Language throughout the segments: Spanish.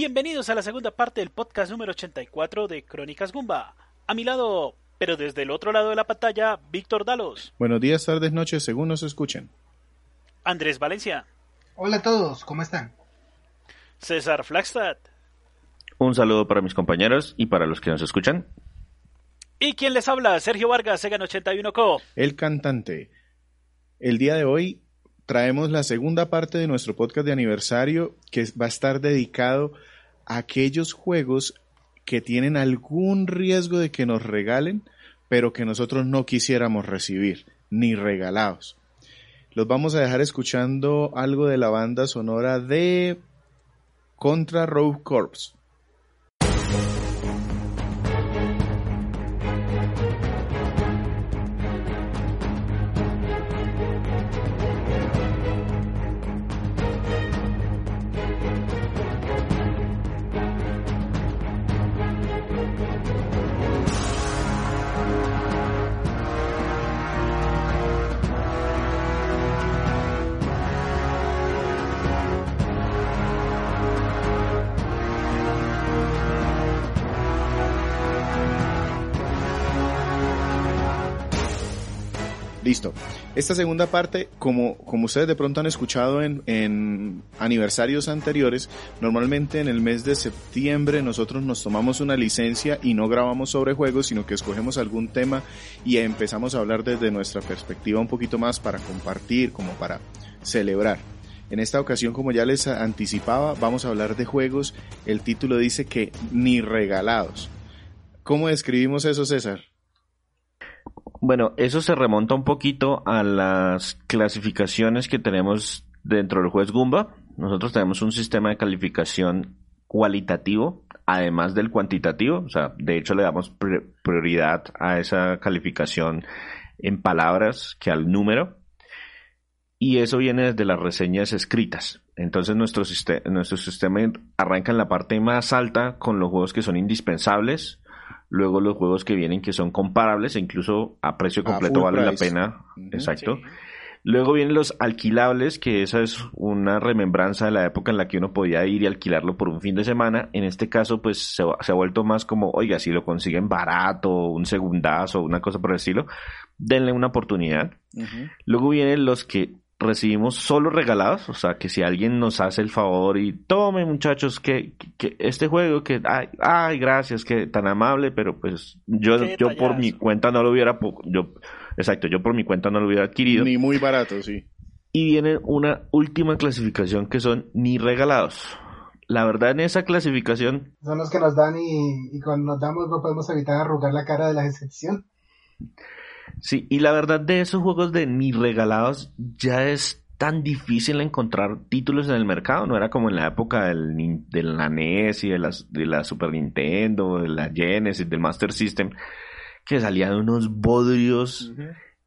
Bienvenidos a la segunda parte del podcast número 84 de Crónicas Gumba. A mi lado, pero desde el otro lado de la pantalla, Víctor Dalos. Buenos días, tardes, noches, según nos escuchen. Andrés Valencia. Hola a todos, ¿cómo están? César Flagstad. Un saludo para mis compañeros y para los que nos escuchan. ¿Y quién les habla? Sergio Vargas, Segan 81 Co. El cantante. El día de hoy traemos la segunda parte de nuestro podcast de aniversario que va a estar dedicado a aquellos juegos que tienen algún riesgo de que nos regalen, pero que nosotros no quisiéramos recibir, ni regalados. Los vamos a dejar escuchando algo de la banda sonora de Contra Rogue Corps. Listo. Esta segunda parte, como, como ustedes de pronto han escuchado en, en aniversarios anteriores, normalmente en el mes de septiembre nosotros nos tomamos una licencia y no grabamos sobre juegos, sino que escogemos algún tema y empezamos a hablar desde nuestra perspectiva un poquito más para compartir, como para celebrar. En esta ocasión, como ya les anticipaba, vamos a hablar de juegos. El título dice que ni regalados. ¿Cómo describimos eso, César? Bueno, eso se remonta un poquito a las clasificaciones que tenemos dentro del juez Gumba. Nosotros tenemos un sistema de calificación cualitativo, además del cuantitativo. O sea, de hecho le damos prioridad a esa calificación en palabras que al número. Y eso viene desde las reseñas escritas. Entonces nuestro, nuestro sistema arranca en la parte más alta con los juegos que son indispensables, luego los juegos que vienen que son comparables e incluso a precio completo vale la pena. Exacto. Luego vienen los alquilables, que esa es una remembranza de la época en la que uno podía ir y alquilarlo por un fin de semana. En este caso, pues se, ha vuelto más como, oiga, si lo consiguen barato, un segundazo, una cosa por el estilo, denle una oportunidad. Luego vienen los que recibimos solo regalados, o sea, que si alguien nos hace el favor y tome muchachos que, que este juego que ay, ay, gracias, que tan amable, pero pues yo yo por mi cuenta no lo hubiera yo exacto, yo por mi cuenta no lo hubiera adquirido. Ni muy barato, sí. Y viene una última clasificación que son ni regalados. La verdad en esa clasificación son los que nos dan y, y cuando nos damos no podemos evitar arrugar la cara de la decepción. Sí, y la verdad de esos juegos de ni regalados ya es tan difícil encontrar títulos en el mercado, no era como en la época del, de la NES y de la, de la Super Nintendo, de la Genesis, del Master System, que salían unos bodrios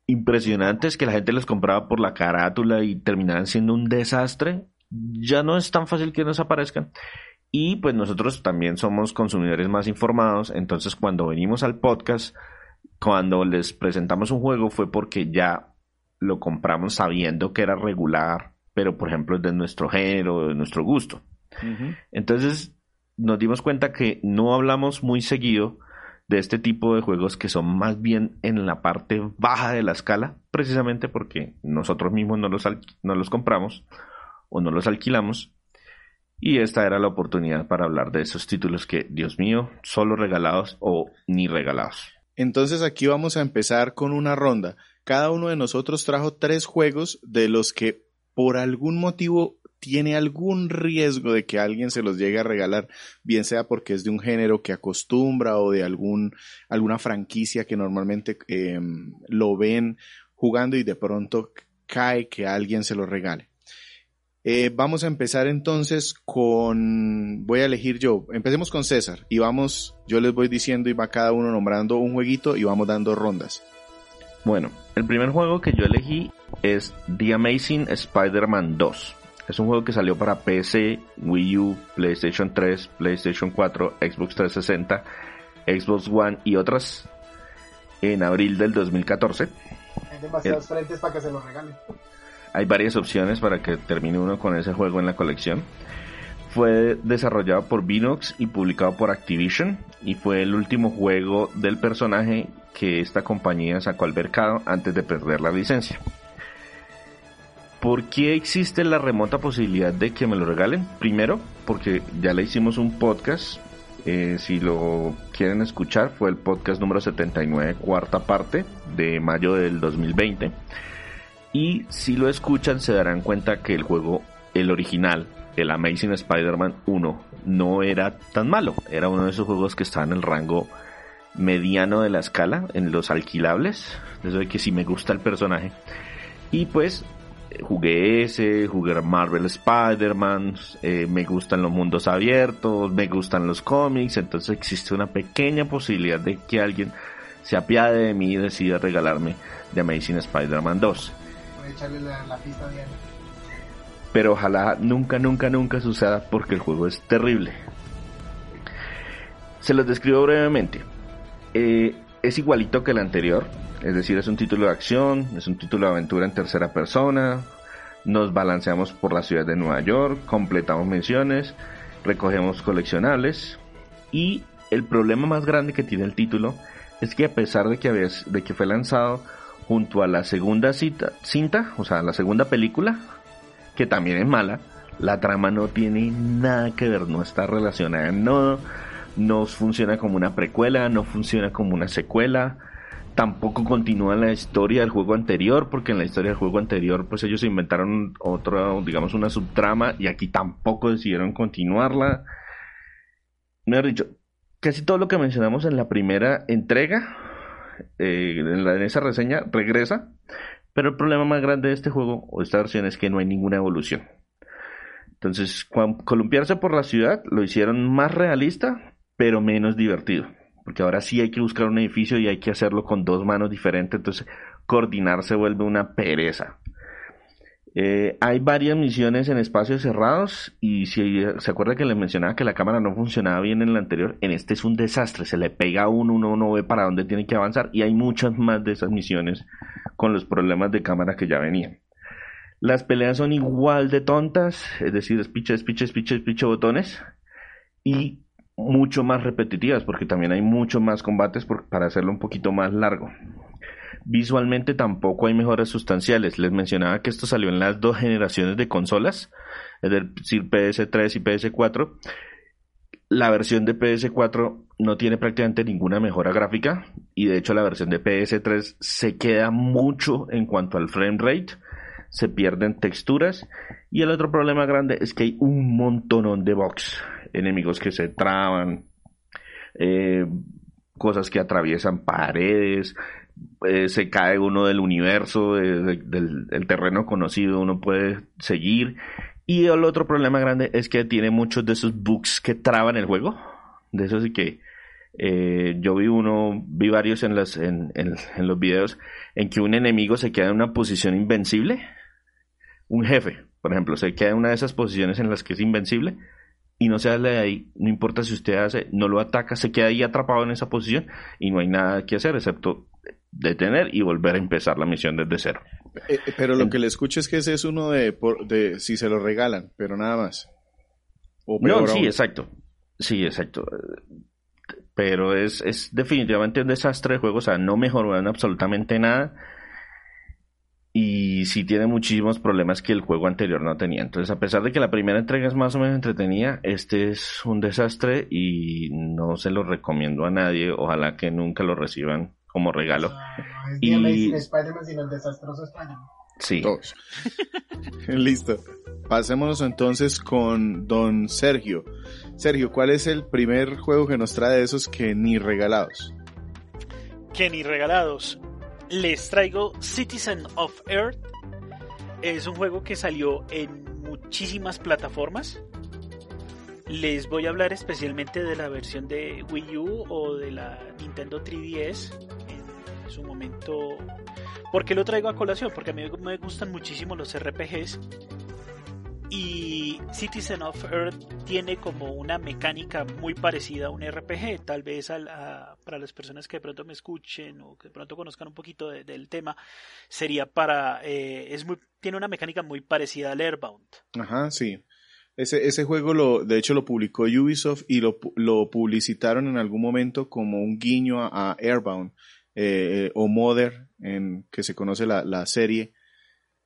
impresionantes que la gente los compraba por la carátula y terminaban siendo un desastre. Ya no es tan fácil que nos aparezcan. Y pues nosotros también somos consumidores más informados, entonces cuando venimos al podcast cuando les presentamos un juego fue porque ya lo compramos sabiendo que era regular, pero por ejemplo es de nuestro género, de nuestro gusto. Entonces nos dimos cuenta que no hablamos muy seguido de este tipo de juegos que son más bien en la parte baja de la escala, precisamente porque nosotros mismos no los, no los compramos o no los alquilamos. Y esta era la oportunidad para hablar de esos títulos que, Dios mío, solo regalados o ni regalados. Entonces aquí vamos a empezar con una ronda. Cada uno de nosotros trajo tres juegos de los que por algún motivo tiene algún riesgo de que alguien se los llegue a regalar, bien sea porque es de un género que acostumbra o de algún, alguna franquicia que normalmente em, lo ven jugando y de pronto cae que alguien se lo regale. Eh, vamos a empezar entonces con, voy a elegir yo, empecemos con César y vamos, yo les voy diciendo y va cada uno nombrando un jueguito y vamos dando rondas. Bueno, el primer juego que yo elegí es The Amazing Spider-Man 2. Es un juego que salió para PC, Wii U, PlayStation 3, PlayStation 4, Xbox 360, Xbox One y otras en abril del 2014. Hay demasiados frentes para que se lo regalen. Hay varias opciones para que termine uno con ese juego en la colección. Fue desarrollado por Vinox y publicado por Activision y fue el último juego del personaje que esta compañía sacó al mercado antes de perder la licencia. ¿Por qué existe la remota posibilidad de que me lo regalen? Primero, porque ya le hicimos un podcast. eh, si lo quieren escuchar, fue el podcast número 79, cuarta parte de mayo del 2020. Y si lo escuchan, se darán cuenta que el juego, el original, el Amazing Spider-Man 1, no era tan malo. Era uno de esos juegos que está en el rango mediano de la escala, en los alquilables. Eso de que si me gusta el personaje. Y pues jugué ese, jugué Marvel Spider-Man, eh, me gustan los mundos abiertos, me gustan los cómics, entonces existe una pequeña posibilidad de que alguien se apiade de mí y decida regalarme The Amazing Spider-Man 2. A echarle la, la pista bien. Pero ojalá nunca, nunca, nunca suceda porque el juego es terrible. Se los describo brevemente. Eh, es igualito que el anterior, es decir, es un título de acción, es un título de aventura en tercera persona, nos balanceamos por la ciudad de Nueva York, completamos misiones, recogemos coleccionables y el problema más grande que tiene el título es que a pesar de que, había, de que fue lanzado junto a la segunda cinta, o sea, la segunda película, que también es mala, la trama no tiene nada que ver, no está relacionada, no, no funciona como una precuela, no funciona como una secuela, tampoco continúa la historia del juego anterior, porque en la historia del juego anterior, pues ellos inventaron otra, digamos, una subtrama, y aquí tampoco decidieron continuarla. Mejor dicho, casi todo lo que mencionamos en la primera entrega, eh, en, esa reseña, regresa, pero el problema más grande de este juego o esta versión es que no hay ninguna evolución. Entonces, columpiarse por la ciudad lo hicieron más realista, pero menos divertido. Porque ahora sí hay que buscar un edificio y hay que hacerlo con dos manos diferentes. Entonces, coordinar se vuelve una pereza. Eh, hay varias misiones en espacios cerrados y si se acuerda que les mencionaba que la cámara no funcionaba bien en la anterior, en este es un desastre, se le pega a uno, uno no ve para dónde tiene que avanzar y hay muchas más de esas misiones con los problemas de cámara que ya venían. Las peleas son igual de tontas, es decir, es piche, es piche, es botones y mucho más repetitivas porque también hay mucho más combates para hacerlo un poquito más largo. Visualmente tampoco hay mejoras sustanciales. Les mencionaba que esto salió en las dos generaciones de consolas, es decir, PS3 y PS4. La versión de PS4 no tiene prácticamente ninguna mejora gráfica y de hecho la versión de PS3 se queda mucho en cuanto al frame rate, se pierden texturas y el otro problema grande es que hay un montón de bugs, enemigos que se traban, eh, cosas que atraviesan paredes, eh, se cae uno del universo, de, de, del, terreno conocido, uno puede seguir. Y el otro problema grande es que tiene muchos de esos bugs que traban el juego. De esos que eh, yo vi uno, vi varios en, las, en, en, en, los videos en que un enemigo se queda en una posición invencible. Un jefe, por ejemplo, se queda en una de esas posiciones en las que es invencible y no se sale de ahí, no importa si usted hace, no lo ataca, se queda ahí atrapado en esa posición y no hay nada que hacer excepto detener y volver a empezar la misión desde cero. Eh, pero lo que le escucho es que ese es uno de, por, de si se lo regalan, pero nada más. O no, sí, aún. exacto. Sí, exacto. Pero es, es definitivamente un desastre de juego, o sea, no mejoran absolutamente nada. Y sí tiene muchísimos problemas que el juego anterior no tenía. Entonces, a pesar de que la primera entrega es más o menos entretenida, este es un desastre y no se lo recomiendo a nadie. Ojalá que nunca lo reciban como regalo. O sea, no es y... Spider-Man, sino el desastroso Spider-Man. Sí. Todos. Listo. Pasémonos entonces con don Sergio. Sergio, ¿cuál es el primer juego que nos trae de esos que ni regalados? Que ni regalados. Les traigo Citizen of Earth. Es un juego que salió en muchísimas plataformas. Les voy a hablar especialmente de la versión de Wii U o de la Nintendo 3DS en su momento. porque lo traigo a colación? Porque a mí me gustan muchísimo los RPGs y Citizen of Earth tiene como una mecánica muy parecida a un RPG. Tal vez para las personas que de pronto me escuchen o que de pronto conozcan un poquito del tema, sería para. Eh, es muy, tiene una mecánica muy parecida al Airbound. Ajá, sí. Ese, ese juego, lo, de hecho, lo publicó Ubisoft y lo, lo publicitaron en algún momento como un guiño a, Airbound eh, o Mother, en que se conoce la, la serie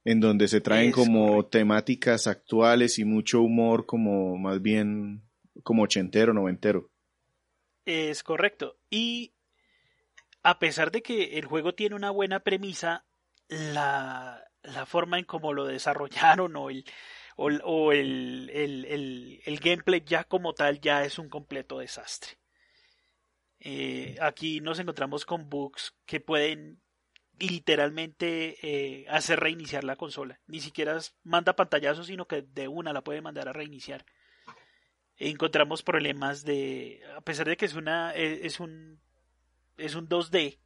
en donde se traen como temáticas actuales y mucho humor como más bien como ochentero, noventero. Es correcto. Y a pesar de que el juego tiene una buena premisa, la, la forma en cómo lo desarrollaron o el, o, el, el, el, gameplay ya como tal ya es un completo desastre. Eh, aquí nos encontramos con bugs que pueden literalmente eh, hacer reiniciar la consola. Ni siquiera manda pantallazos, sino que de una la puede mandar a reiniciar. Encontramos problemas de, a pesar de que es una, e, es un, es un 2D,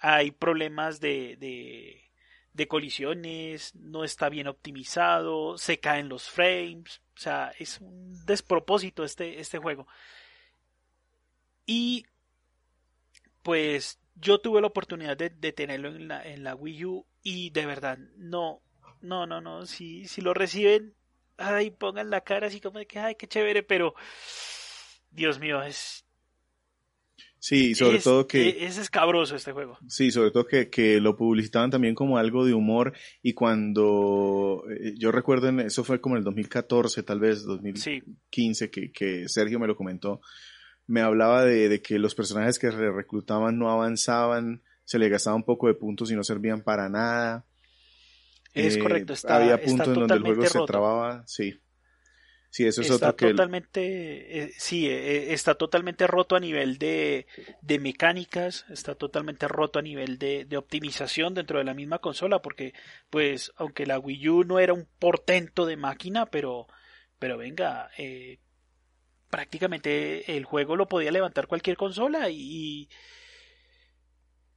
hay problemas de, de, de colisiones, no está bien optimizado, se caen los frames, o sea, es un despropósito este, este juego. Y pues yo tuve la oportunidad de, tenerlo en la, en la Wii U y de verdad, no, no, no, no, si, si lo reciben, ay, pongan la cara así como de que, ay, qué chévere, pero, Dios mío, es... Sí, sobre todo que... E, es, escabroso este juego. Sí, sobre todo que, que, lo publicitaban también como algo de humor y cuando eh, yo recuerdo, en, eso fue como en el 2014, tal vez 2015, que, que Sergio me lo comentó, me hablaba de, que los personajes que reclutaban no avanzaban, se le gastaba un poco de puntos y no servían para nada. Es eh, correcto, está, había puntos en donde el juego se trababa, sí. Sí, eso es está otro totalmente, eh, sí, eh, está totalmente roto a nivel de, de mecánicas, está totalmente roto a nivel de, de, optimización dentro de la misma consola, porque, pues, aunque la Wii U no era un portento de máquina, pero, pero venga, eh, prácticamente el juego lo podía levantar cualquier consola y,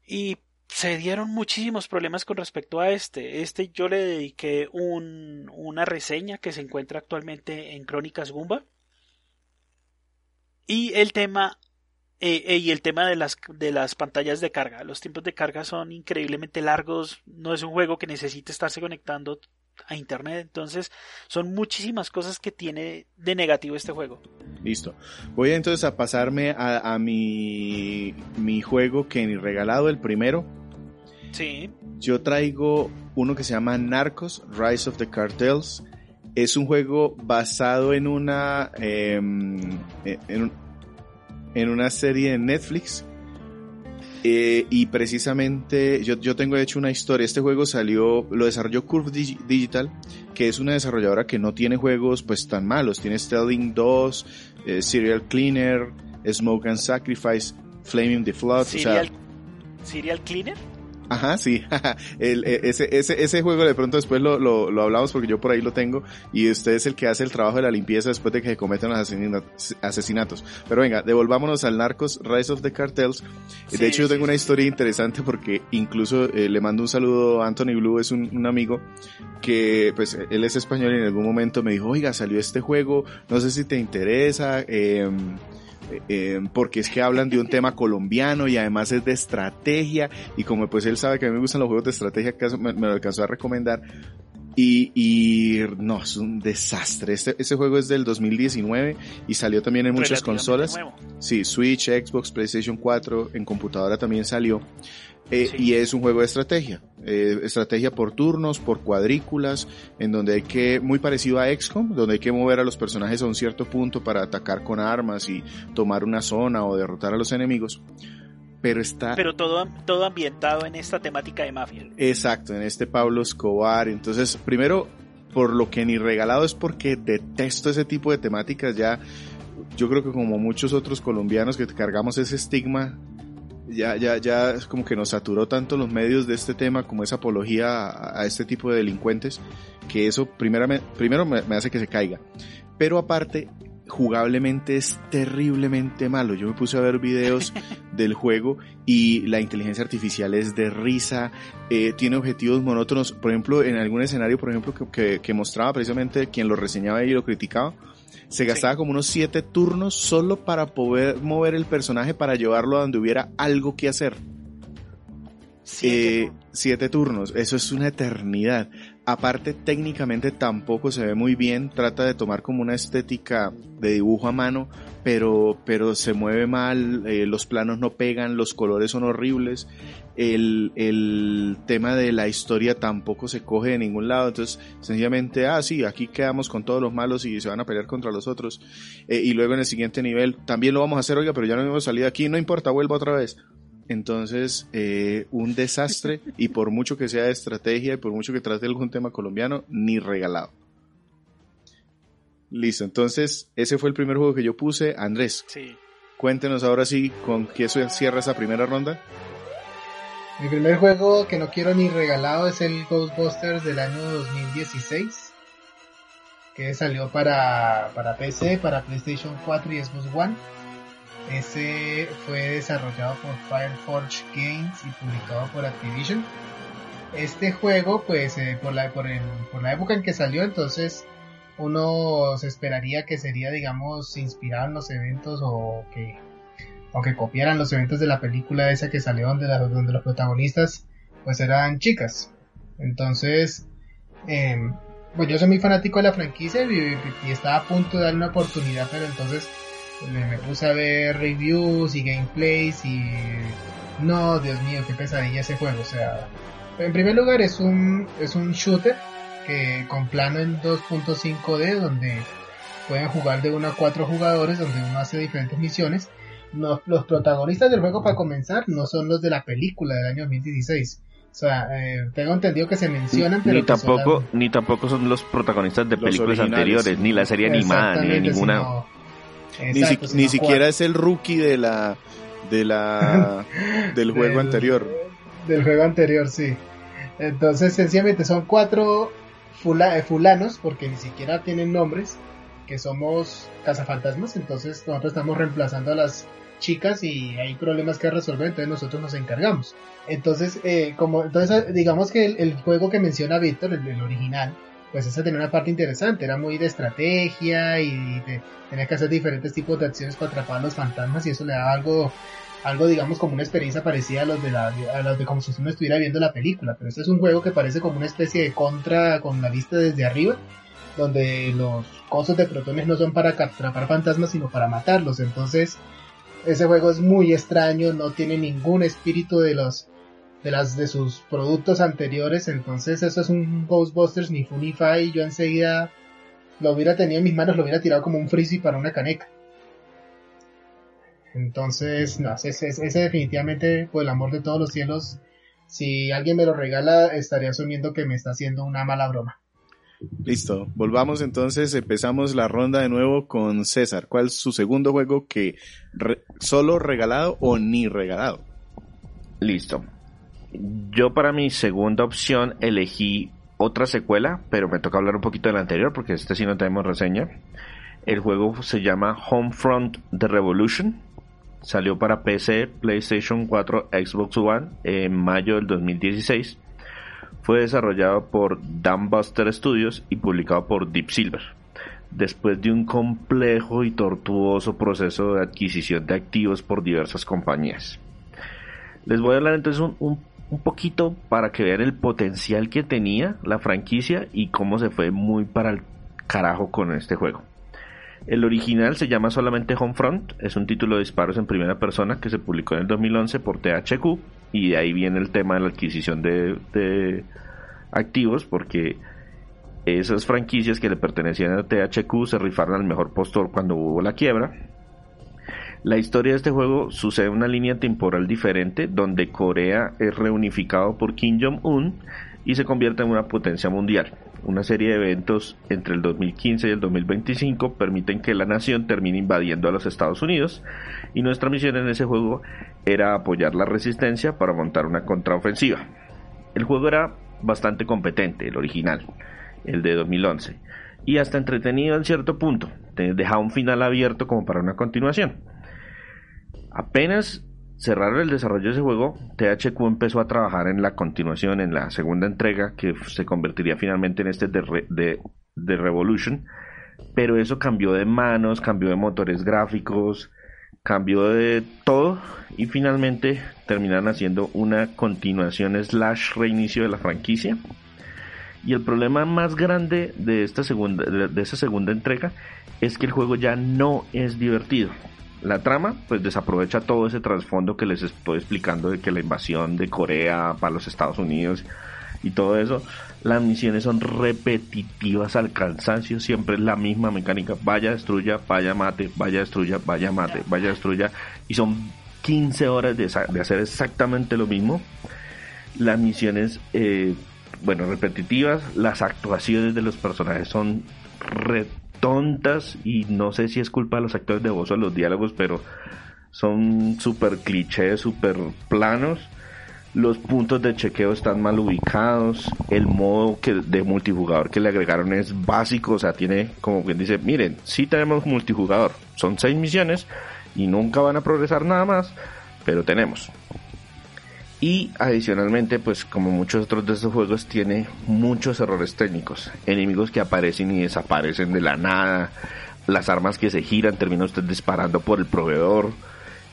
y se dieron muchísimos problemas con respecto a este. Este yo le dediqué un, una reseña que se encuentra actualmente en Crónicas Gumba. Y el tema eh, eh, y el tema de las, de las pantallas de carga. Los tiempos de carga son increíblemente largos. No es un juego que necesite estarse conectando a internet. Entonces, son muchísimas cosas que tiene de negativo este juego. Listo. Voy entonces a pasarme a, mi, mi juego que ni regalado, el primero. Sí. Yo traigo uno que se llama Narcos, Rise of the Cartels. Es un juego basado en una, em, en, en una serie de Netflix eh, y precisamente yo, yo tengo hecho una historia. Este juego salió, lo desarrolló Curve Digital, que es una desarrolladora que no tiene juegos pues tan malos. Tiene Stelling 2, eh, Serial Cleaner, Smoke and Sacrifice, Flaming the Flood. ¿Serial, ¿Serial Cleaner? Ajá, sí. el, e, ese, ese, ese juego de pronto después lo, lo, lo, hablamos porque yo por ahí lo tengo y usted es el que hace el trabajo de la limpieza después de que se cometen los asesinatos. Pero venga, devolvámonos al Narcos Rise of the Cartels. de hecho, yo tengo una historia interesante porque incluso eh, le mando un saludo a Anthony Blue, es un, un, amigo que pues él es español y en algún momento me dijo, oiga, salió este juego, no sé si te interesa. Eh, eh, porque es que hablan de un tema colombiano y además es de estrategia y como pues él sabe que a mí me gustan los juegos de estrategia, me, me lo alcanzó a recomendar y, y, no, es un desastre. Este, ese juego es del 2019 y salió también en muchas consolas. Sí, Switch, Xbox, PlayStation 4, en computadora también salió. Eh, y es un juego de estrategia. Eh, estrategia por turnos, por cuadrículas, en donde hay que, muy parecido a XCOM, donde hay que mover a los personajes a un cierto punto para atacar con armas y tomar una zona o derrotar a los enemigos. Pero está. Pero todo, todo ambientado en esta temática de mafia. Exacto, en este Pablo Escobar. Entonces, primero, por lo que ni regalado es porque detesto ese tipo de temáticas ya. Yo creo que como muchos otros colombianos que cargamos ese estigma ya, ya, ya como que nos saturó tanto los medios de este tema como esa apología a, este tipo de delincuentes que eso primero me hace que se caiga. Pero aparte, jugablemente es terriblemente malo. Yo me puse a ver videos del juego y la inteligencia artificial es de risa, eh, tiene objetivos monótonos. Por ejemplo, en algún escenario, por ejemplo, que, mostraba precisamente quien lo reseñaba y lo criticaba, se gastaba como unos siete turnos solo para poder mover el personaje para llevarlo a donde hubiera algo que hacer. Eh, siete turnos, eso es una eternidad. Aparte, técnicamente tampoco se ve muy bien, trata de tomar como una estética de dibujo a mano, pero, pero se mueve mal, eh, los planos no pegan, los colores son horribles, el, el, tema de la historia tampoco se coge de ningún lado, entonces sencillamente, ah, sí, aquí quedamos con todos los malos y se van a pelear contra los otros, eh, y luego en el siguiente nivel también lo vamos a hacer, oiga, pero ya no hemos salido aquí, no importa, vuelva otra vez. Entonces, eh, un desastre y por mucho que sea de estrategia y por mucho que trate algún tema colombiano, ni regalado. Listo, entonces ese fue el primer juego que yo puse. Andrés, sí. cuéntenos ahora sí con qué cierra esa primera ronda. Mi primer juego que no quiero ni regalado es el Ghostbusters del año 2016, que salió para, para PC, para PlayStation 4 y Xbox One ese fue desarrollado por Fireforge Games y publicado por Activision. Este juego, pues, eh, por, la, por, por la época en que salió, entonces uno se esperaría que sería, digamos, inspirado en los eventos o que, o que copiaran los eventos de la película esa que salió donde, donde los protagonistas, pues, eran chicas. Entonces, em, pues yo soy muy fanático de la franquicia y, y, estaba a punto de dar una oportunidad, pero entonces me, puse a ver reviews y gameplays y no, Dios mío, qué pesadilla ese juego. O sea, en primer lugar es un, es un shooter que con plano en 2.5D donde pueden jugar de 1 a 4 jugadores, donde uno hace diferentes misiones. Los protagonistas del juego para comenzar no son los de la película del año 2016. O sea, eh, tengo entendido que se mencionan, pero ni tampoco, ni tampoco son los protagonistas de películas anteriores, ni la serie animada, ni ninguna ni, siquiera es el rookie de la de la del juego anterior. Del juego anterior, sí. Entonces, sencillamente son cuatro eh, fulanos, porque ni siquiera tienen nombres, que somos cazafantasmas. Entonces, nosotros estamos reemplazando a las chicas y hay problemas que resolver, entonces nosotros nos encargamos. Entonces, eh, como entonces digamos que el, juego que menciona Víctor, el original, pues esa tenía una parte interesante, era muy de estrategia y tenía que hacer diferentes tipos de acciones para atrapar a los fantasmas y eso le daba algo, algo digamos como una experiencia parecida a los de la, a los de como si uno estuviera viendo la película, pero este es un juego que parece como una especie de contra con la vista desde arriba, donde los cosos de protones no son para atrapar fantasmas sino para matarlos, entonces ese juego es muy extraño, no tiene ningún espíritu de los de sus productos anteriores, entonces eso es un Ghostbusters ni Funify, yo enseguida lo hubiera tenido en mis manos, lo hubiera tirado como un frisbee para una caneca. Entonces, no, ese, ese, definitivamente, por el amor de todos los cielos, si alguien me lo regala, estaría asumiendo que me está haciendo una mala broma. Listo, volvamos entonces, empezamos la ronda de nuevo con César. ¿Cuál es su segundo juego que solo regalado o ni regalado? Listo. Yo para mi segunda opción elegí otra secuela, pero me toca hablar un poquito de la anterior porque este sí no tenemos reseña. El juego se llama Homefront The Revolution. Salió para PC, PlayStation 4, Xbox One en mayo del 2016. Fue desarrollado por Buster Studios y publicado por Deep Silver. Después de un complejo y tortuoso proceso de adquisición de activos por diversas compañías. Les voy a hablar entonces un un poquito para que vean el potencial que tenía la franquicia y cómo se fue muy para el carajo con este juego. El original se llama solamente Homefront, es un título de disparos en primera persona que se publicó en el 2011 por THQ y de ahí viene el tema de la adquisición de, de activos porque esas franquicias que le pertenecían a THQ se rifaron al mejor postor cuando hubo la quiebra. La historia de este juego sucede en una línea temporal diferente donde Corea es reunificado por Kim Jong-un y se convierte en una potencia mundial. Una serie de eventos entre el 2015 y el 2025 permiten que la nación termine invadiendo a los Estados Unidos y nuestra misión en ese juego era apoyar la resistencia para montar una contraofensiva. El juego era bastante competente, el original, el de 2011. Y hasta entretenido en cierto punto. Te deja un final abierto como para una continuación. Apenas cerraron el desarrollo de ese juego, THQ empezó a trabajar en la continuación, en la segunda entrega, que se convertiría finalmente en este de, Revolution. Pero eso cambió de manos, cambió de motores gráficos, cambió de todo y finalmente terminaron haciendo una continuación slash reinicio de la franquicia. Y el problema más grande de esta segunda, de esta segunda entrega es que el juego ya no es divertido. La trama pues desaprovecha todo ese trasfondo que les estoy explicando de que la invasión de Corea para los Estados Unidos y todo eso. Las misiones son repetitivas al cansancio, siempre es la misma mecánica. Vaya, destruya, vaya, mate, vaya, destruya, vaya, mate, vaya, destruya. Y son 15 horas de, hacer exactamente lo mismo. Las misiones, eh, bueno, repetitivas. Las actuaciones de los personajes son tontas y no sé si es culpa de los actores de voz o de los diálogos, pero son súper clichés, súper planos. Los puntos de chequeo están mal ubicados. El modo que, de multijugador que le agregaron es básico. O sea, tiene como quien dice, miren, si tenemos multijugador. Son seis misiones y nunca van a progresar nada más, pero tenemos. Y adicionalmente, pues como muchos otros de estos juegos, tiene muchos errores técnicos. Enemigos que aparecen y desaparecen de la nada. Las armas que se giran, termina usted disparando por el proveedor.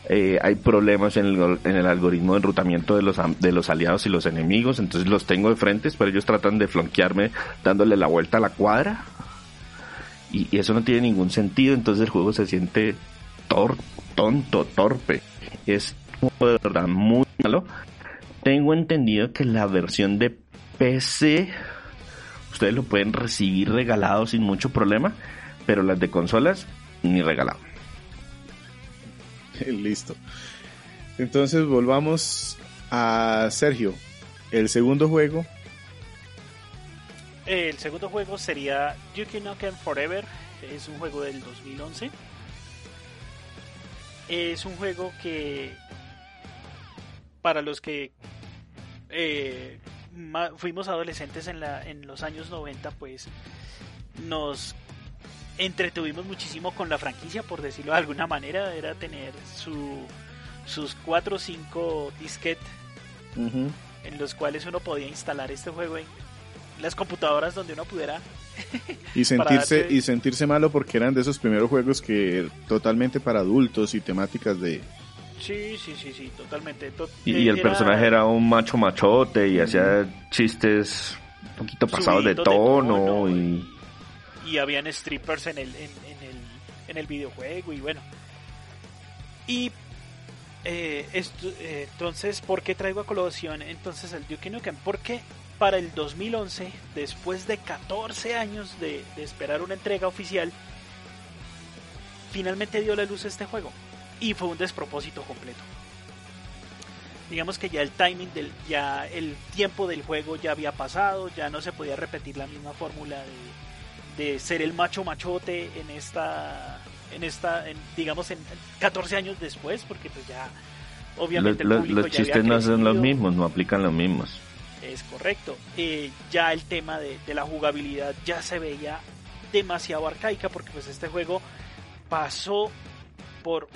Eh, hay problemas en el, en el, algoritmo de enrutamiento de los, de los aliados y los enemigos. Entonces los tengo de frente, pero ellos tratan de flanquearme dándole la vuelta a la cuadra. Y, eso no tiene ningún sentido. Entonces el juego se siente tor tonto, torpe. Es de verdad muy malo tengo entendido que la versión de PC ustedes lo pueden recibir regalado sin mucho problema, pero las de consolas ni regalado. Listo. Entonces volvamos a Sergio. El segundo juego. El segundo juego sería Duke Nukem Forever. Es un juego del 2011. Es un juego que para los que eh, fuimos adolescentes en, la, en los años 90, pues nos entretuvimos muchísimo con la franquicia, por decirlo de alguna manera, era tener su, sus 4 o 5 disquetes en los cuales uno podía instalar este juego en las computadoras donde uno pudiera. Y sentirse y sentirse malo porque eran de esos primeros juegos que totalmente para adultos y temáticas de Sí, sí, sí, sí, totalmente. y, el personaje era un macho machote y hacía chistes un poquito pasados de tono, y... y habían strippers en el, en, el, en el videojuego y bueno. Y eh, esto, eh, entonces, ¿por qué traigo a colación entonces el Duke Nukem? Porque para el 2011, después de 14 años de, de esperar una entrega oficial, finalmente dio la luz a este juego y fue un despropósito completo. Digamos que ya el timing del, ya el tiempo del juego ya había pasado, ya no se podía repetir la misma fórmula de, ser el macho machote en esta, en esta, digamos en 14 años después, porque pues ya obviamente los chistes no son los mismos, no aplican los mismos. Es correcto. Eh, ya el tema de, de la jugabilidad ya se veía demasiado arcaica porque pues este juego pasó por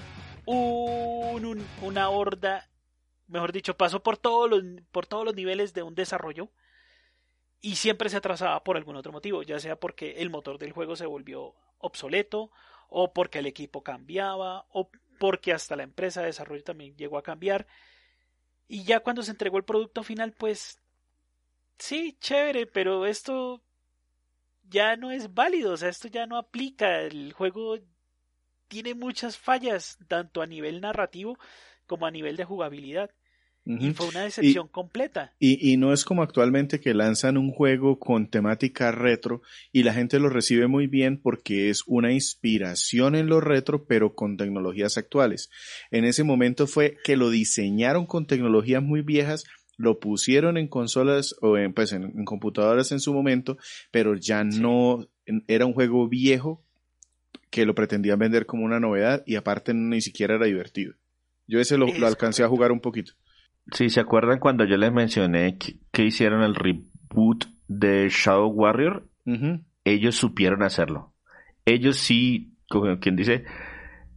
un, una horda, mejor dicho, pasó por todos, los, por todos los niveles de un desarrollo y siempre se atrasaba por algún otro motivo, ya sea porque el motor del juego se volvió obsoleto o porque el equipo cambiaba o porque hasta la empresa de desarrollo también llegó a cambiar. Y ya cuando se entregó el producto final, pues sí, chévere, pero esto ya no es válido, o sea, esto ya no aplica, el juego tiene muchas fallas, tanto a nivel narrativo como a nivel de jugabilidad. Y fue una decepción completa. Y, no es como actualmente que lanzan un juego con temática retro y la gente lo recibe muy bien porque es una inspiración en lo retro, pero con tecnologías actuales. En ese momento fue que lo diseñaron con tecnologías muy viejas, lo pusieron en consolas o en, pues en, computadoras en su momento, pero ya no era un juego viejo que lo pretendían vender como una novedad y aparte ni siquiera era divertido. Yo ese lo, alcancé a jugar un poquito. Sí, ¿se acuerdan cuando yo les mencioné que, hicieron el reboot de Shadow Warrior? ellos supieron hacerlo. Ellos sí, como quien dice,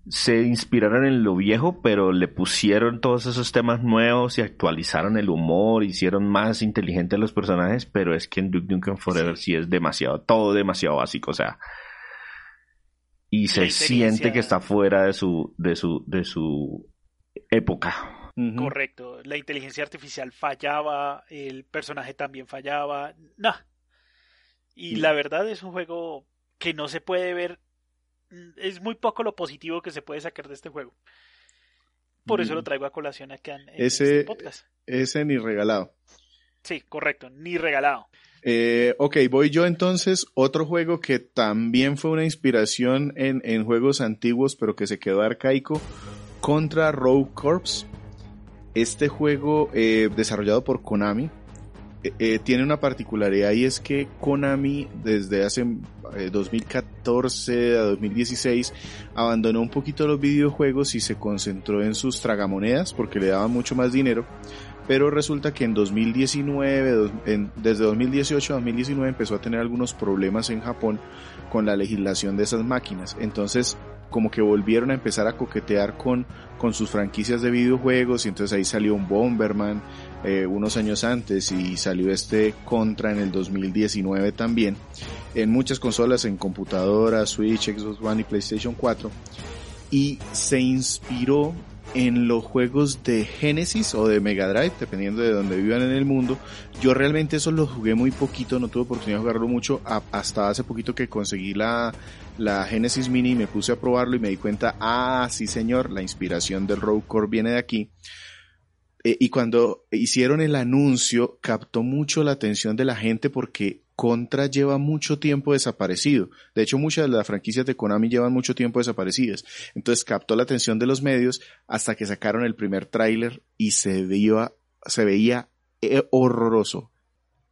se inspiraron en lo viejo, pero le pusieron todos esos temas nuevos y actualizaron el humor, hicieron más inteligentes los personajes, pero es que en Duke Nukem Forever sí, es demasiado, todo demasiado básico, o sea, y se siente que está fuera de su, de su, de su época. Correcto, la inteligencia artificial fallaba, el personaje también fallaba, no. Y la verdad es un juego que no se puede ver, mm, es muy poco lo positivo que se puede sacar de este juego. Por eso lo mm. traigo a colación acá en, ese, este podcast. Ese ni regalado. Sí, correcto, ni regalado. Eh, ok, voy yo entonces. Otro juego que también fue una inspiración en, en juegos antiguos, pero que se quedó arcaico, contra Rogue Corps. Este juego eh, desarrollado por Konami eh, eh, tiene una particularidad y es que Konami desde hace 2014 a 2016 abandonó un poquito los videojuegos y se concentró en sus tragamonedas porque le daba mucho más dinero. Pero resulta que en 2019, desde 2018 a 2019 empezó a tener algunos problemas en Japón con la legislación de esas máquinas. Entonces como que volvieron a empezar a coquetear con, con sus franquicias de videojuegos y entonces ahí salió un Bomberman eh, unos años antes y salió este Contra en el 2019 también en muchas consolas, en computadoras, Switch, Xbox One y PlayStation 4 y se inspiró en los juegos de Genesis o de Mega Drive, dependiendo de donde vivan en el mundo. Yo realmente eso los jugué muy poquito, no tuve oportunidad de jugarlo mucho, hasta hace poquito que conseguí la, la Genesis Mini y me puse a probarlo y me di cuenta, ah, sí señor, la inspiración del Rogue Core viene de aquí. Eh, y cuando hicieron el anuncio, captó mucho la atención de la gente porque Contra lleva mucho tiempo desaparecido. De hecho, muchas de las franquicias de Konami llevan mucho tiempo desaparecidas. Entonces captó la atención de los medios hasta que sacaron el primer tráiler y se veía, se veía eh, horroroso.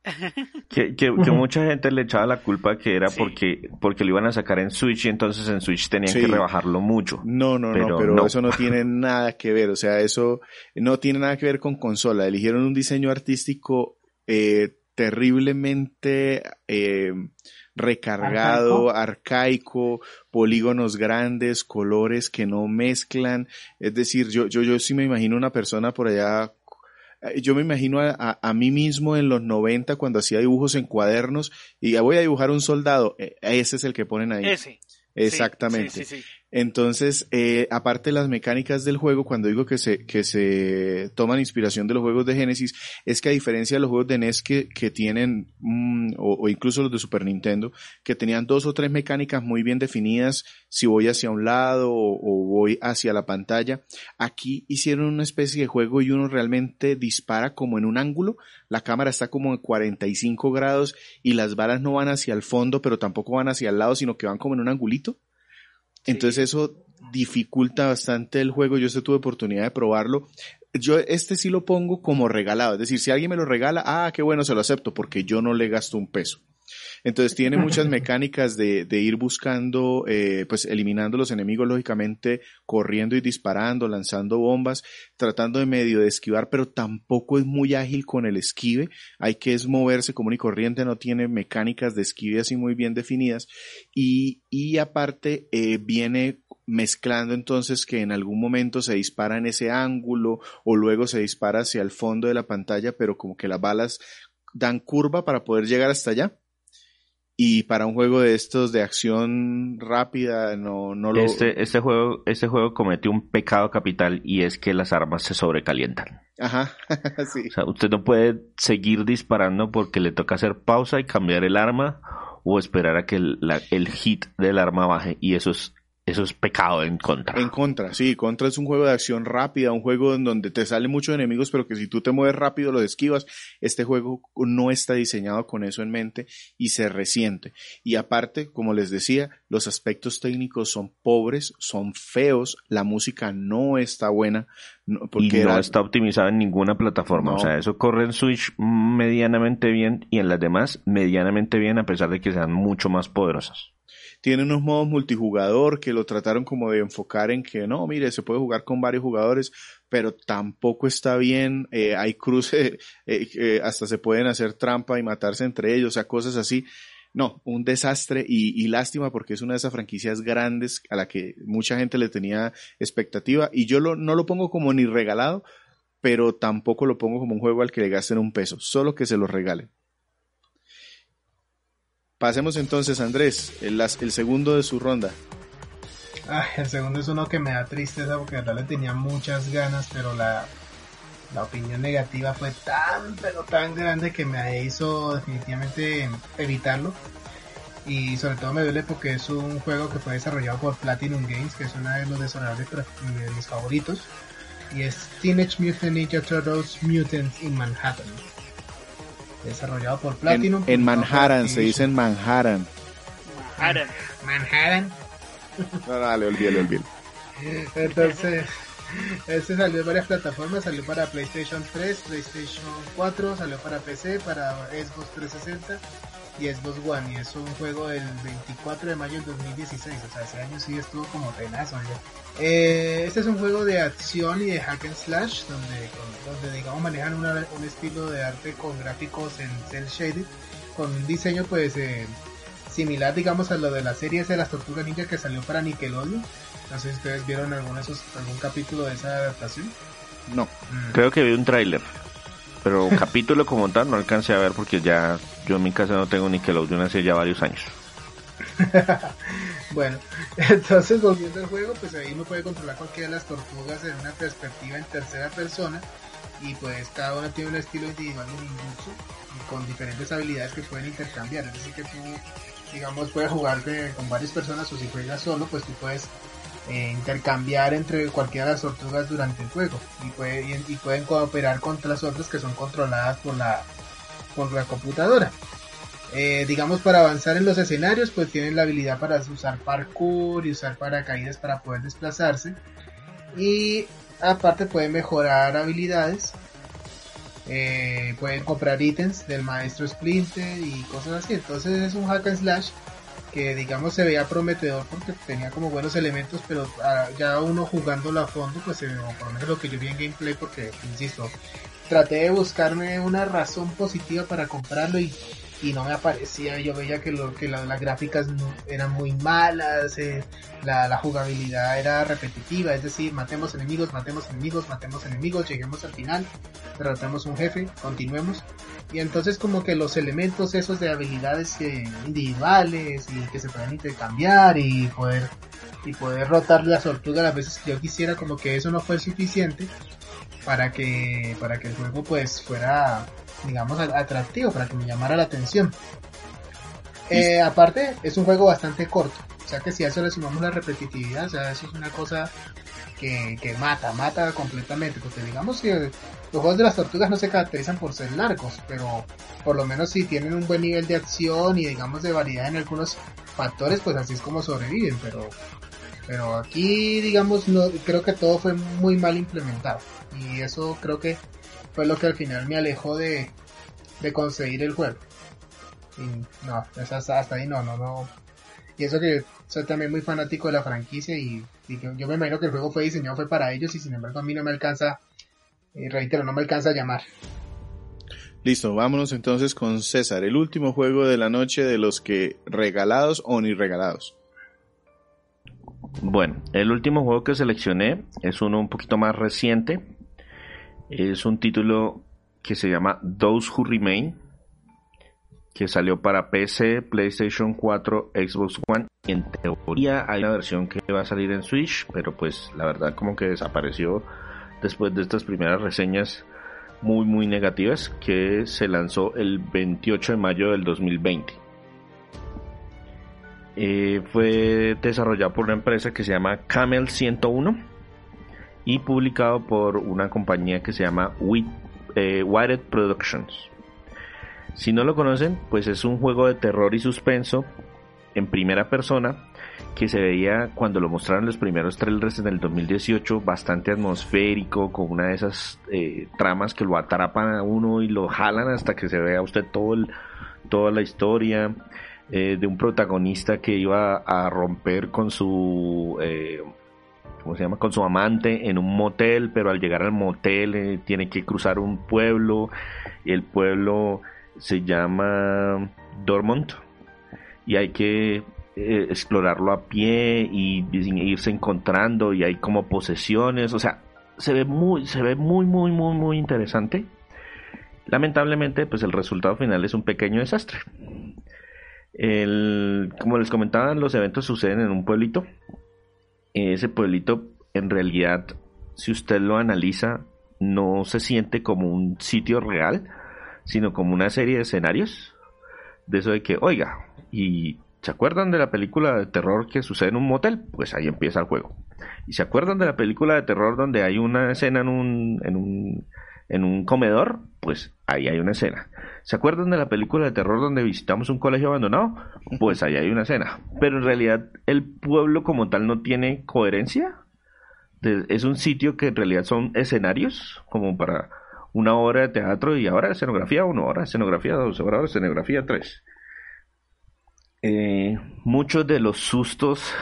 Que, que, mucha gente le echaba la culpa que era porque, porque lo iban a sacar en Switch y entonces en Switch tenían que rebajarlo mucho. No, no, no, pero eso no tiene nada que ver, o sea, eso no tiene nada que ver con consola. Eligieron un diseño artístico eh, terriblemente eh, recargado, ¿Arcaico? polígonos grandes, colores que no mezclan. Es decir, yo, yo, yo sí me imagino una persona por allá eh, yo me imagino a, a, mí mismo en los 90 cuando hacía dibujos en cuadernos y ya voy a dibujar un soldado, eh, ese es el que ponen ahí. Ese. Exactamente. Entonces, eh, aparte de las mecánicas del juego, cuando digo que se, que se toman inspiración de los juegos de Genesis, es que a diferencia de los juegos de NES que, que tienen, mm, o, incluso los de Super Nintendo, que tenían dos o tres mecánicas muy bien definidas, si voy hacia un lado o, o voy hacia la pantalla, aquí hicieron una especie de juego y uno realmente dispara como en un ángulo, la cámara está como en 45 grados y las balas no van hacia el fondo, pero tampoco van hacia el lado, sino que van como en un angulito. Entonces eso dificulta bastante el juego. Yo se tuve oportunidad de probarlo. Yo este sí lo pongo como regalado. Es decir, si alguien me lo regala, ah, qué bueno, se lo acepto porque yo no le gasto un peso. Entonces tiene muchas mecánicas de, de ir buscando, eh, pues eliminando los enemigos, lógicamente, corriendo y disparando, lanzando bombas, tratando de medio de esquivar, pero tampoco es muy ágil con el esquive. Hay que es moverse común y corriente, no tiene mecánicas de esquive así muy bien definidas. Y, y aparte, eh, viene mezclando entonces que en algún momento se dispara en ese ángulo o luego se dispara hacia el fondo de la pantalla, pero como que las balas dan curva para poder llegar hasta allá. Y para un juego de estos de acción rápida, no, no lo... Este, este, juego, este juego cometió un pecado capital y es que las armas se sobrecalientan. Ajá, sí. O sea, usted no puede seguir disparando porque le toca hacer pausa y cambiar el arma o esperar a que el, el hit del arma baje y eso es eso es pecado en contra. En contra, sí. Contra es un juego de acción rápida, un juego en donde te salen muchos enemigos, pero que si tú te mueves rápido los esquivas. Este juego no está diseñado con eso en mente y se resiente. Y aparte, como les decía, los aspectos técnicos son pobres, son feos, la música no está buena. porque y no está optimizada en ninguna plataforma. O sea, eso corre en Switch medianamente bien y en las demás medianamente bien, a pesar de que sean mucho más poderosas. Tiene unos modos multijugador que lo trataron como de enfocar en que no, mire, se puede jugar con varios jugadores, pero tampoco está bien. Eh, hay cruces, eh, hasta se pueden hacer trampa y matarse entre ellos, o sea, cosas así. No, un desastre y, lástima porque es una de esas franquicias grandes a la que mucha gente le tenía expectativa y yo no lo pongo como ni regalado, pero tampoco lo pongo como un juego al que le gasten un peso, solo que se lo regalen. Pasemos entonces, Andrés, el, segundo de su ronda. El segundo es uno que me da tristeza porque de verdad le tenía muchas ganas, pero la, la opinión negativa fue tan, pero tan grande que me hizo definitivamente evitarlo. Y sobre todo me duele porque es un juego que fue desarrollado por Platinum Games, que es uno de los desarrolladores de mis favoritos. Y es Teenage Mutant Ninja Turtles Mutants in Manhattan. Desarrollado por Platinum. En, Manhattan, se dice en Manhattan. Manhattan. Manhattan. No, dale, olvídalo, olvídalo. Entonces, este salió en varias plataformas, salió para PlayStation 3, PlayStation 4, salió para PC, para Xbox 360 y Xbox One. Y es un juego del 24 de mayo del 2016, o sea, ese año sí estuvo como tenazo. Eh, este es un juego de acción y de hack and slash, donde, donde digamos manejan un estilo de arte con gráficos en cel shaded, con un diseño pues eh, similar digamos a lo de la serie de las Tortugas Ninja que salió para Nickelodeon no sé si ustedes vieron algún, esos, algún capítulo de esa adaptación. No. Mm. Creo que vi un tráiler. Pero capítulo como tal no alcancé a ver porque ya yo en mi casa no tengo ni que Nickelodeon hace ya varios años. bueno, entonces volviendo al juego, pues ahí uno puede controlar cualquiera de las tortugas en una perspectiva en tercera persona y pues cada una tiene un estilo individual muy y con diferentes habilidades que pueden intercambiar. Es decir que tú, digamos, puedes jugar con varias personas o si juegas solo, pues tú puedes eh, intercambiar entre cualquiera de las tortugas durante el juego. Y, pueden cooperar contra las otras que son controladas por la, por la computadora. Eh, digamos para avanzar en los escenarios pues tienen la habilidad para usar parkour y usar paracaídas para poder desplazarse. Y aparte pueden mejorar habilidades. Eh, pueden comprar ítems del maestro Splinter y cosas así. Entonces es un hack and slash que digamos se veía prometedor porque tenía como buenos elementos, pero ah, ya uno jugándolo a fondo, pues se por lo menos lo que yo vi en gameplay, porque insisto, traté de buscarme una razón positiva para comprarlo y y no me aparecía, yo veía que, lo, que las gráficas eran muy malas, eh, la, jugabilidad era repetitiva, es decir, matemos enemigos, matemos enemigos, matemos enemigos, lleguemos al final, derrotamos un jefe, continuemos, y entonces como que los elementos esos de habilidades individuales y que se pueden intercambiar y poder y poder rotar la tortuga las veces que yo quisiera, como que eso no fue suficiente para que para que el juego pues fuera digamos, atractivo para que me llamara la atención. Eh, aparte, es un juego bastante corto. O sea que si a eso le sumamos la repetitividad, o sea, eso es una cosa que, que mata, mata completamente. Porque digamos que los juegos de las tortugas no se caracterizan por ser largos, pero por lo menos si tienen un buen nivel de acción y digamos de variedad en algunos factores, pues así es como sobreviven. Pero, pero aquí, digamos, no, creo que todo fue muy mal implementado. Y eso creo que fue lo que al final me alejó de, conseguir el juego. Y no, hasta, hasta ahí no, no, no. Y eso que soy también muy fanático de la franquicia y, yo, me imagino que el juego fue diseñado fue para ellos y sin embargo a mí no me alcanza, eh, reitero, no me alcanza a llamar. Listo, vámonos entonces con César, el último juego de la noche de los que regalados o ni regalados. Bueno, el último juego que seleccioné es uno un poquito más reciente, es un título que se llama Those Who Remain, que salió para PC, PlayStation 4, Xbox One. Y en teoría hay una versión que va a salir en Switch, pero pues la verdad como que desapareció después de estas primeras reseñas muy muy negativas que se lanzó el 28 de mayo del 2020. Eh, fue desarrollado por una empresa que se llama Camel 101 y publicado por una compañía que se llama eh, Wired Productions. Si no lo conocen, pues es un juego de terror y suspenso en primera persona que se veía cuando lo mostraron los primeros trailers en el 2018 bastante atmosférico con una de esas eh, tramas que lo atrapan a uno y lo jalan hasta que se vea usted todo toda la historia eh, de un protagonista que iba a romper con su ¿cómo se llama? Con su amante en un motel, pero al llegar al motel eh, tiene que cruzar un pueblo y el pueblo se llama Dormont y hay que eh, explorarlo a pie y, irse encontrando y hay como posesiones, o sea, se ve muy, se ve muy, muy, muy, muy interesante. Lamentablemente, pues el resultado final es un pequeño desastre. El, como les comentaba, los eventos suceden en un pueblito. Ese pueblito, en realidad, si usted lo analiza, no se siente como un sitio real, sino como una serie de escenarios. De eso de que, oiga, ¿y se acuerdan de la película de terror que sucede en un motel? Pues ahí empieza el juego. ¿Y se acuerdan de la película de terror donde hay una escena en un, en un, en un comedor? Pues ahí hay una escena. ¿Se acuerdan de la película de terror donde visitamos un colegio abandonado? Pues ahí hay una escena. Pero en realidad el pueblo como tal no tiene coherencia. Es un sitio que en realidad son escenarios, como para una hora de teatro y ahora escenografía, una hora de escenografía, dos horas escenografía, tres. Eh, muchos de los sustos,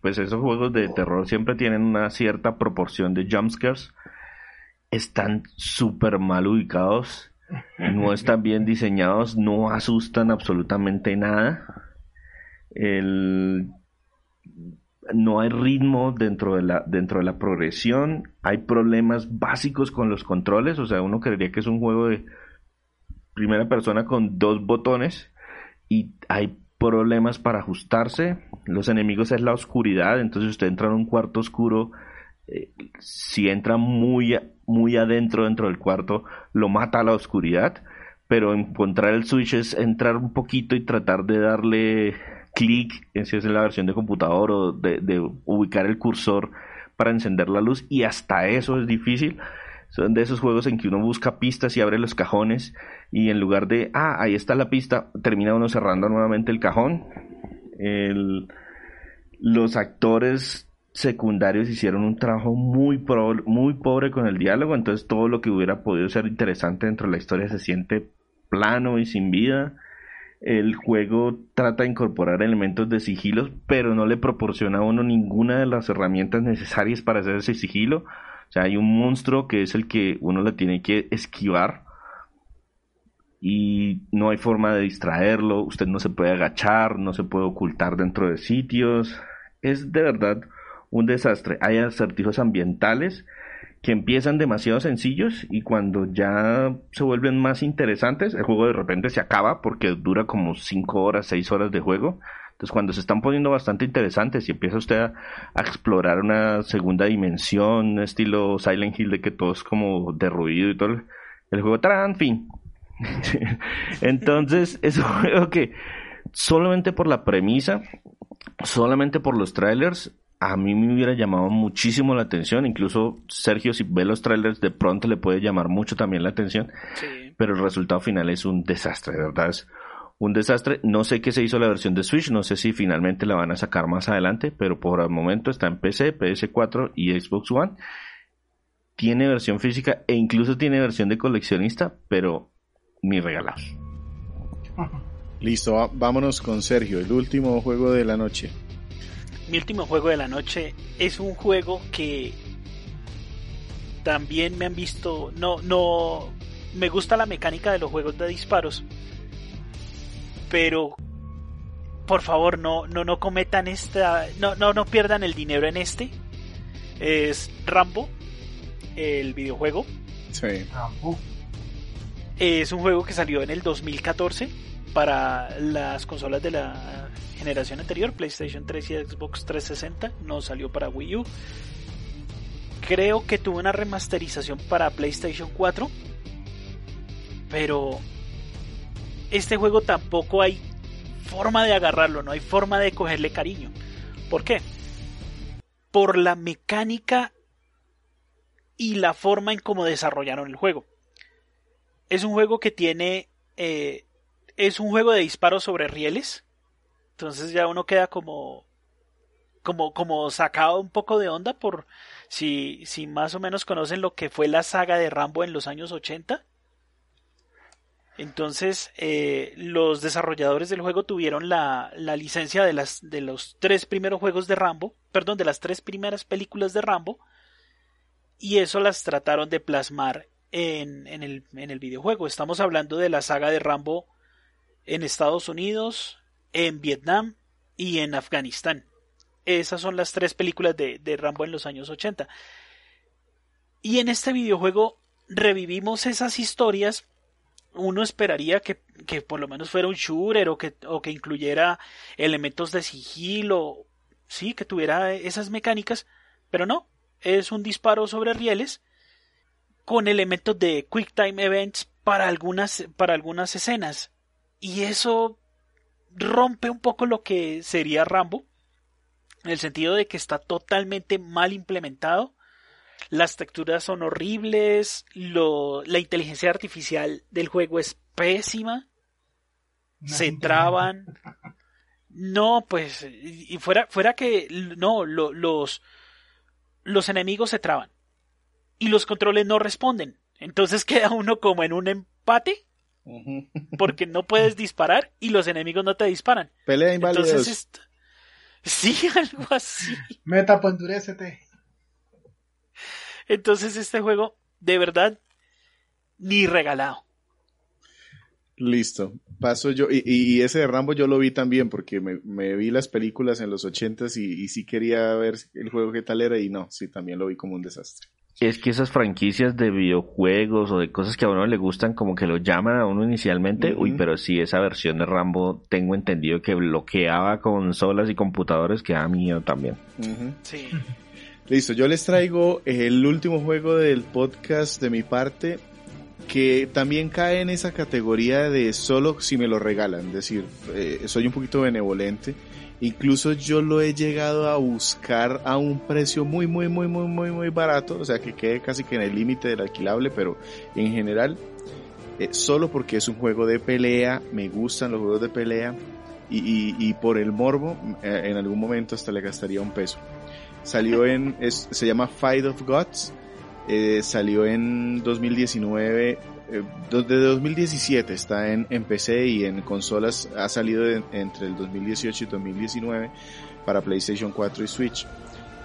pues esos juegos de terror siempre tienen una cierta proporción de jumpscares, están súper mal ubicados no están bien diseñados, no asustan absolutamente nada. no hay ritmo dentro de, la, dentro de la progresión, hay problemas básicos con los controles, o sea, uno creería que es un juego de primera persona con dos botones y hay problemas para ajustarse, los enemigos es la oscuridad, entonces usted entra en un cuarto oscuro, eh, si entra muy muy adentro dentro del cuarto, lo mata a la oscuridad, pero encontrar el switch es entrar un poquito y tratar de darle clic, si es en la versión de computador, o de, ubicar el cursor para encender la luz, y hasta eso es difícil. Son de esos juegos en que uno busca pistas y abre los cajones, y en lugar de, ah, ahí está la pista, termina uno cerrando nuevamente el cajón. los actores secundarios hicieron un trabajo muy, muy pobre con el diálogo, entonces todo lo que hubiera podido ser interesante dentro de la historia se siente plano y sin vida. El juego trata de incorporar elementos de sigilos, pero no le proporciona a uno ninguna de las herramientas necesarias para hacer ese sigilo. O sea, hay un monstruo que es el que uno le tiene que esquivar y no hay forma de distraerlo. Usted no se puede agachar, no se puede ocultar dentro de sitios. Es de verdad un desastre. Hay acertijos ambientales que empiezan demasiado sencillos y cuando ya se vuelven más interesantes, el juego de repente se acaba porque dura como 5 horas, 6 horas de juego. Entonces cuando se están poniendo bastante interesantes y empieza usted a, explorar una segunda dimensión, estilo Silent Hill, de que todo es como derruido y todo, el, juego, ¡tarán! Fin. Entonces es un juego que solamente por la premisa, solamente por los trailers, a mí me hubiera llamado muchísimo la atención. Incluso Sergio, si ve los trailers, de pronto le puede llamar mucho también la atención. Pero el resultado final es un desastre, de verdad es un desastre. No sé qué se hizo la versión de Switch, no sé si finalmente la van a sacar más adelante, pero por el momento está en PC, PS4 y Xbox One. Tiene versión física e incluso tiene versión de coleccionista, pero ni regalados. Listo, vámonos con Sergio, el último juego de la noche mi último juego de la noche es un juego que también me han visto. No, no. Me gusta la mecánica de los juegos de disparos. Pero. Por favor, no, no, no cometan esta. No, no, no pierdan el dinero en este. Es Rambo. El videojuego. Sí. Rambo. Es un juego que salió en el 2014 para las consolas de la generación anterior, PlayStation 3 y Xbox 360, no salió para Wii U. Creo que tuvo una remasterización para PlayStation 4, pero este juego tampoco hay forma de agarrarlo, no hay forma de cogerle cariño. ¿Por qué? Por la mecánica y la forma en cómo desarrollaron el juego. Es un juego que tiene... Eh, es un juego de disparos sobre rieles entonces ya uno queda como como, como sacado un poco de onda por si, si más o menos conocen lo que fue la saga de Rambo en los años 80. Entonces, eh, los desarrolladores del juego tuvieron la, la, licencia de, las, de los tres primeros juegos de Rambo, perdón, de las tres primeras películas de Rambo, y eso las trataron de plasmar en, en, el, en el videojuego. Estamos hablando de la saga de Rambo en Estados Unidos, en Vietnam y en Afganistán. Esas son las tres películas de, Rambo en los años 80. Y en este videojuego revivimos esas historias. Uno esperaría que, que, por lo menos fuera un shooter o que, o que incluyera elementos de sigilo, sí, que tuviera esas mecánicas, pero no, es un disparo sobre rieles con elementos de Quick Time Events para algunas, para algunas escenas. Y eso rompe un poco lo que sería Rambo, en el sentido de que está totalmente mal implementado. Las texturas son horribles, lo, la inteligencia artificial del juego es pésima, se traban. No, pues, y fuera, fuera que, no, los, los enemigos se traban y los controles no responden. Entonces queda uno como en un empate porque no puedes disparar y los enemigos no te disparan. Pelea inválidos. Entonces, sí, algo así. Meta, pues endurecete. Entonces este juego, de verdad, ni regalado. Listo. Paso yo. Y, ese de Rambo yo lo vi también porque me, vi las películas en los ochentas y, y sí quería ver el juego qué tal era y no, sí, también lo vi como un desastre. Es que esas franquicias de videojuegos o de cosas que a uno le gustan como que lo llaman a uno inicialmente, uy, pero sí esa versión de Rambo tengo entendido que bloqueaba consolas y computadores que da miedo también. Sí. Listo, yo les traigo el último juego del podcast de mi parte que también cae en esa categoría de solo si me lo regalan, es decir, eh, soy un poquito benevolente Incluso yo lo he llegado a buscar a un precio muy, muy, muy, muy, muy, muy barato, o sea que quede casi que en el límite del alquilable, pero en general, eh, solo porque es un juego de pelea, me gustan los juegos de pelea y, por el morbo, eh, en algún momento hasta le gastaría un peso. Salió en, se llama Fight of Gods, eh, salió en 2019 desde eh, 2017 está en, PC y en consolas ha salido entre el 2018 y 2019 para PlayStation 4 y Switch.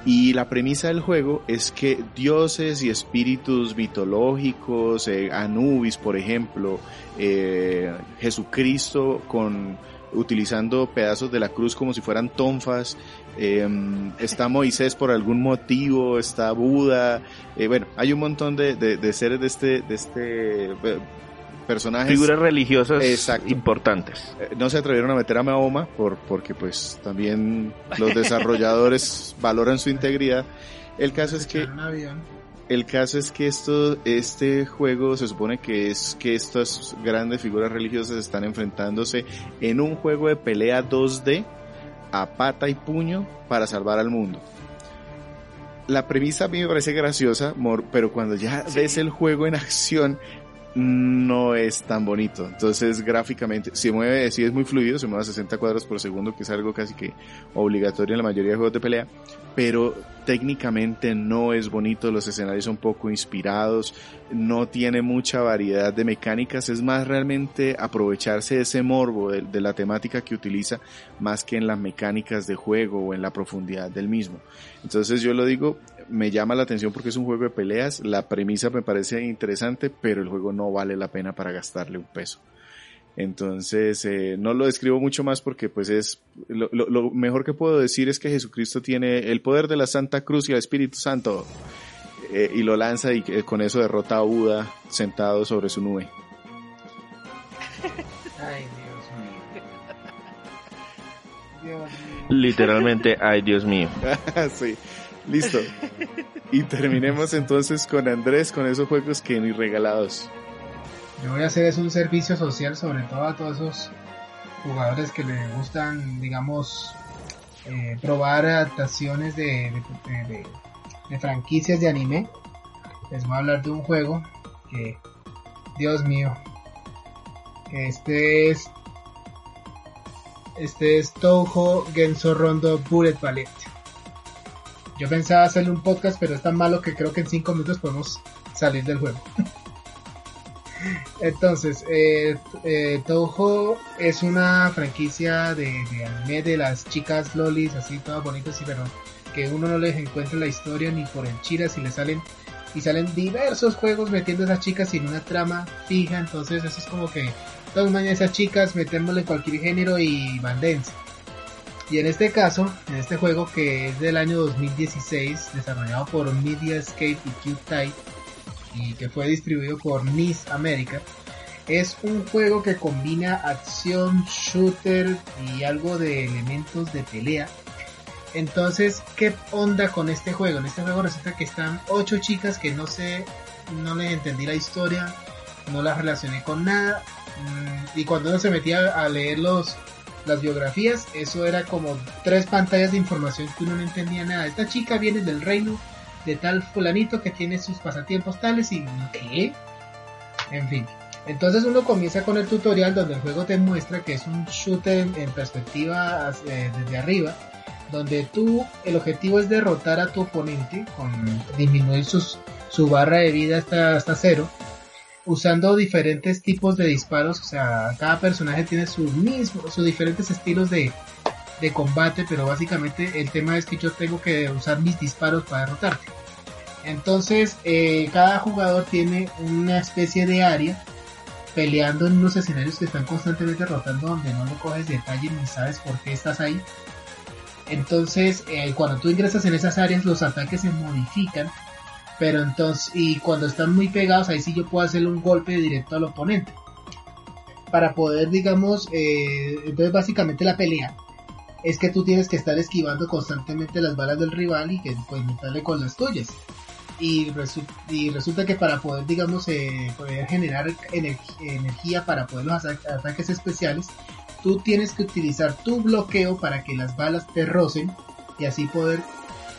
Y la premisa del juego es que dioses y espíritus mitológicos, eh, Anubis por ejemplo, eh, Jesucristo con utilizando pedazos de la cruz como si fueran tonfas, Em, está Moisés por algún motivo, está Buda, eh, bueno, hay un montón de, de, seres de este, de este eh, personajes. Figuras religiosas importantes. Eh, no se atrevieron a meter a Mahoma por, porque pues también los desarrolladores valoran su integridad. El caso es que el caso es que esto, este juego se supone que es que estas grandes figuras religiosas están enfrentándose en un juego de pelea 2D a pata y puño para salvar al mundo. La premisa a mí me parece graciosa, pero cuando ya ves el juego en acción, no es tan bonito. Entonces, gráficamente, se mueve, sí es muy fluido, se mueve a 60 cuadros por segundo, que es algo casi que obligatorio en la mayoría de juegos de pelea, pero técnicamente no es bonito, los escenarios son poco inspirados, no tiene mucha variedad de mecánicas, es más realmente aprovecharse de ese morbo, de, de la temática que utiliza, más que en las mecánicas de juego o en la profundidad del mismo. Entonces yo lo digo, me llama la atención porque es un juego de peleas, la premisa me parece interesante, pero el juego no vale la pena para gastarle un peso. Entonces, eh, no lo describo mucho más porque pues es, lo, lo, mejor que puedo decir es que Jesucristo tiene el poder de la Santa Cruz y el Espíritu Santo eh, y lo lanza y con eso derrota a Buda sentado sobre su nube. Ay, Dios mío. Literalmente, ay, Dios mío. sí. Listo. Y terminemos entonces con Andrés, con esos juegos que ni regalados. Yo voy a hacer es un servicio social, sobre todo a todos esos jugadores que les gustan, digamos, eh, probar adaptaciones de, de, franquicias de anime. Les voy a hablar de un juego que, Dios mío, este es este es Touhou Genso Rondo Bullet Ballet. Yo pensaba hacerle un podcast, pero es tan malo que creo que en 5 minutos podemos salir del juego. Entonces, eh, eh, Touhou es una franquicia de, anime de las chicas lolis, así todas bonitas, y pero que uno no les encuentra la historia ni por el chira si le salen y salen diversos juegos metiendo a esas chicas sin una trama fija, entonces eso es como que todas mañana esas chicas metémosle cualquier género y bandense. Y en este caso, en este juego que es del año 2016, desarrollado por Mediascape y Q-Type y que fue distribuido por NIS América, es un juego que combina acción, shooter y algo de elementos de pelea. Entonces, ¿qué onda con este juego? En este juego resulta que están ocho chicas que no sé, no les entendí la historia, no las relacioné con nada. Mm, y cuando uno se metía a leer los, las biografías, eso era como tres pantallas de información que uno no entendía nada. Esta chica viene del reino de tal fulanito que tiene sus pasatiempos tales y ¿qué? En fin. Entonces uno comienza con el tutorial donde el juego te muestra que es un shooter en perspectiva eh, desde arriba, donde tú el objetivo es derrotar a tu oponente con disminuir sus, su barra de vida hasta, hasta cero usando diferentes tipos de disparos, o sea, cada personaje tiene sus mismos, sus diferentes estilos de, de combate, pero básicamente el tema es que yo tengo que usar mis disparos para derrotarte. Entonces, eh, cada jugador tiene una especie de área peleando en unos escenarios que están constantemente rotando donde no le coges detalle ni sabes por qué estás ahí. Entonces, eh, cuando tú ingresas en esas áreas, los ataques se modifican pero entonces, y cuando están muy pegados, ahí sí yo puedo hacerle un golpe directo al oponente. Para poder, digamos, eh, entonces básicamente la pelea es que tú tienes que estar esquivando constantemente las balas del rival y que pues meterle con las tuyas. Y, resulta que para poder, digamos, eh, poder generar energía para poder los ataques especiales, tú tienes que utilizar tu bloqueo para que las balas te rocen y así poder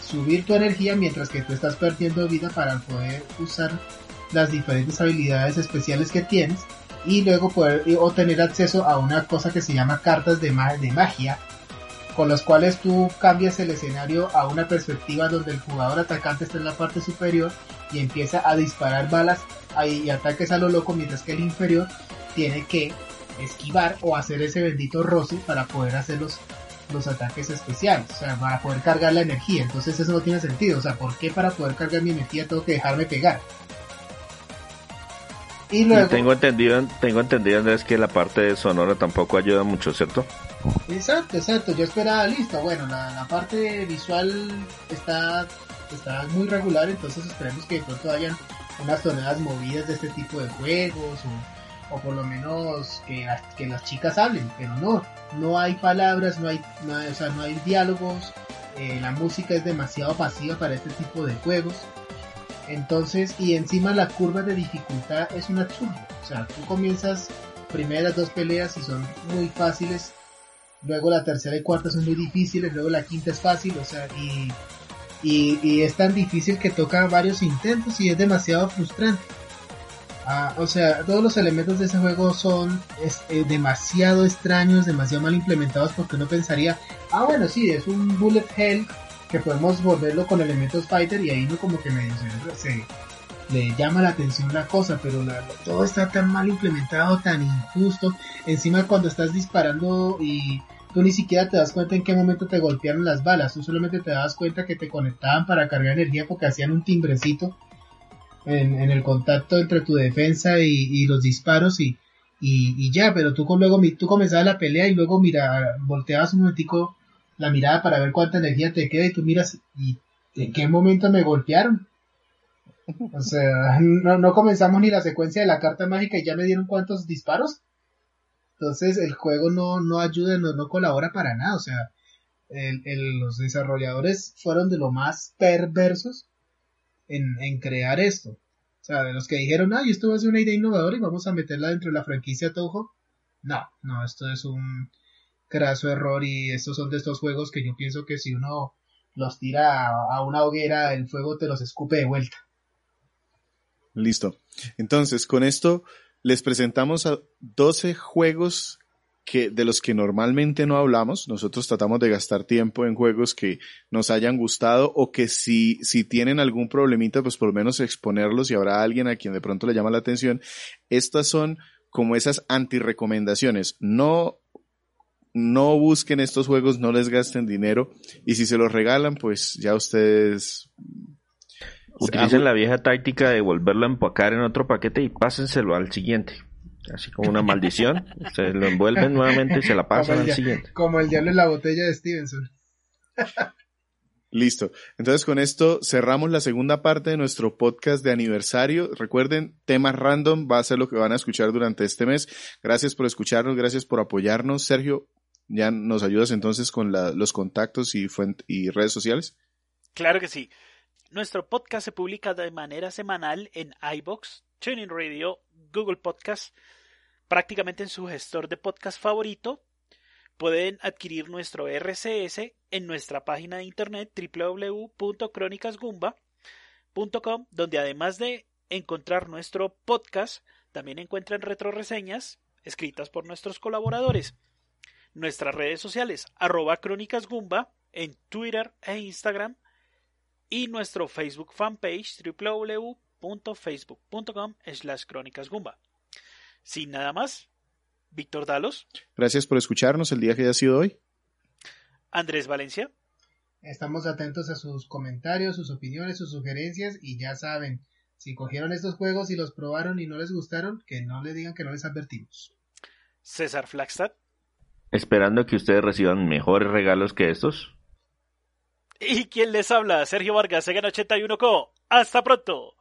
subir tu energía mientras que tú estás perdiendo vida para poder usar las diferentes habilidades especiales que tienes y luego poder obtener acceso a una cosa que se llama cartas de, de magia con las cuales tú cambias el escenario a una perspectiva donde el jugador atacante está en la parte superior y empieza a disparar balas y ataques a lo loco mientras que el inferior tiene que esquivar o hacer ese bendito roce para poder hacer los los ataques especiales, o sea, para poder cargar la energía. Entonces eso no tiene sentido, o sea, ¿por qué para poder cargar mi energía tengo que dejarme pegar? Y luego... tengo entendido, tengo entendido Andrés que la parte de sonora tampoco ayuda mucho, ¿cierto? Exacto, exacto. Yo esperaba listo. Bueno, la, parte visual está, está muy regular, entonces esperemos que de pronto hayan unas tonadas movidas de este tipo de juegos o, o por lo menos que, que las chicas hablen, pero no, no hay palabras, no hay, no hay, o sea, no hay diálogos, eh, la música es demasiado pasiva para este tipo de juegos. Entonces, y encima la curva de dificultad es un absurdo. O sea, tú comienzas primeras dos peleas y son muy fáciles, luego la tercera y cuarta son muy difíciles, luego la quinta es fácil, o sea, y, y es tan difícil que toca varios intentos y es demasiado frustrante. Ah, o sea, todos los elementos de ese juego son eh, demasiado extraños, demasiado mal implementados porque uno pensaría, ah bueno, sí, es un bullet hell que podemos volverlo con elementos fighter y ahí no como que medio se, le llama la atención la cosa, pero todo está tan mal implementado, tan injusto. Encima cuando estás disparando y tú ni siquiera te das cuenta en qué momento te golpearon las balas, tú solamente te das cuenta que te conectaban para cargar energía porque hacían un timbrecito en, el contacto entre tu defensa y, los disparos y, y, ya, pero tú luego tú comenzabas la pelea y luego mira, volteabas un momentico la mirada para ver cuánta energía te queda y tú miras y en qué momento me golpearon. O sea, no, comenzamos ni la secuencia de la carta mágica y ya me dieron cuántos disparos. Entonces el juego no, no ayuda, no, no colabora para nada. O sea, los desarrolladores fueron de lo más perversos en, crear esto. O sea, de los que dijeron, ay, esto va a ser una idea innovadora y vamos a meterla dentro de la franquicia Toho. No, no, esto es un craso error y estos son de estos juegos que yo pienso que si uno los tira a una hoguera, el fuego te los escupe de vuelta. Listo. Entonces, con esto les presentamos a 12 juegos que, de los que normalmente no hablamos. Nosotros tratamos de gastar tiempo en juegos que nos hayan gustado o que si, si tienen algún problemita, pues por lo menos exponerlos y habrá alguien a quien de pronto le llama la atención. Estas son como esas anti-recomendaciones. No, no busquen estos juegos, no les gasten dinero y si se los regalan, pues ya ustedes utilicen la vieja táctica de volverlo a empacar en otro paquete y pásenselo al siguiente. Así como una maldición. se lo envuelven nuevamente y se la pasan al siguiente. Como el diablo en la botella de Stevenson. Listo. Entonces con esto cerramos la segunda parte de nuestro podcast de aniversario. Recuerden, temas random va a ser lo que van a escuchar durante este mes. Gracias por escucharnos, gracias por apoyarnos. Sergio, ¿ya nos ayudas entonces con los contactos y, y redes sociales? Claro que sí. Nuestro podcast se publica de manera semanal en iBox, Tuning Radio, Google Podcast, prácticamente en su gestor de podcast favorito Pueden adquirir nuestro RCS en nuestra página de internet www.cronicasgumba.com, donde además de encontrar nuestro podcast, también encuentran retroreseñas escritas por nuestros colaboradores. Nuestras redes sociales, arroba crónicasgumba en Twitter e Instagram y nuestro Facebook fanpage www.facebook.com slash crónicasgumba. Sin nada más, Víctor Dalos. Gracias por escucharnos el día que haya sido hoy. Andrés Valencia. Estamos atentos a sus comentarios, sus opiniones, sus sugerencias y ya saben, si cogieron estos juegos y los probaron y no les gustaron, que no le digan que no les advertimos. César Flagstad. Esperando que ustedes reciban mejores regalos que estos. ¿Y quién les habla? Sergio Vargas, Segan 81 Co. Hasta pronto.